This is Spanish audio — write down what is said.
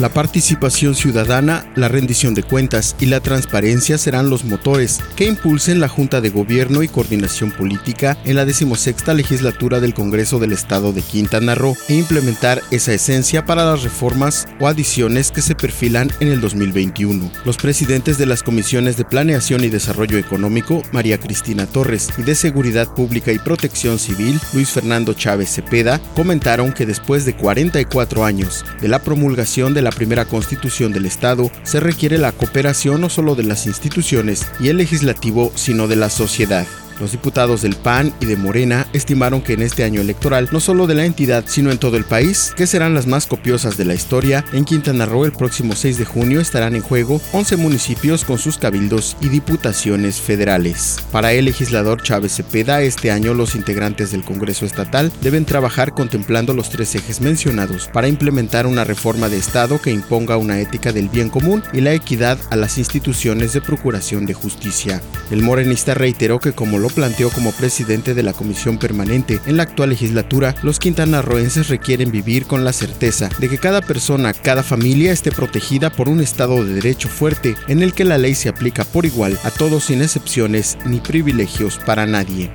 La participación ciudadana, la rendición de cuentas y la transparencia serán los motores que impulsen la Junta de Gobierno y Coordinación Política en la decimosexta legislatura del Congreso del Estado de Quintana Roo e implementar esa esencia para las reformas o adiciones que se perfilan en el 2021. Los presidentes de las comisiones de Planeación y Desarrollo Económico, María Cristina Torres, y de Seguridad Pública y Protección Civil, Luis Fernando Chávez Cepeda, comentaron que después de 44 años de la promulgación de la primera constitución del Estado, se requiere la cooperación no solo de las instituciones y el legislativo, sino de la sociedad. Los diputados del PAN y de Morena estimaron que en este año electoral, no solo de la entidad, sino en todo el país, que serán las más copiosas de la historia, en Quintana Roo el próximo 6 de junio estarán en juego 11 municipios con sus cabildos y diputaciones federales. Para el legislador Chávez Cepeda, este año los integrantes del Congreso Estatal deben trabajar contemplando los tres ejes mencionados para implementar una reforma de Estado que imponga una ética del bien común y la equidad a las instituciones de procuración de justicia. El morenista reiteró que como lo planteó como presidente de la Comisión Permanente en la actual legislatura, los quintanarroenses requieren vivir con la certeza de que cada persona, cada familia esté protegida por un Estado de Derecho fuerte en el que la ley se aplica por igual a todos sin excepciones ni privilegios para nadie.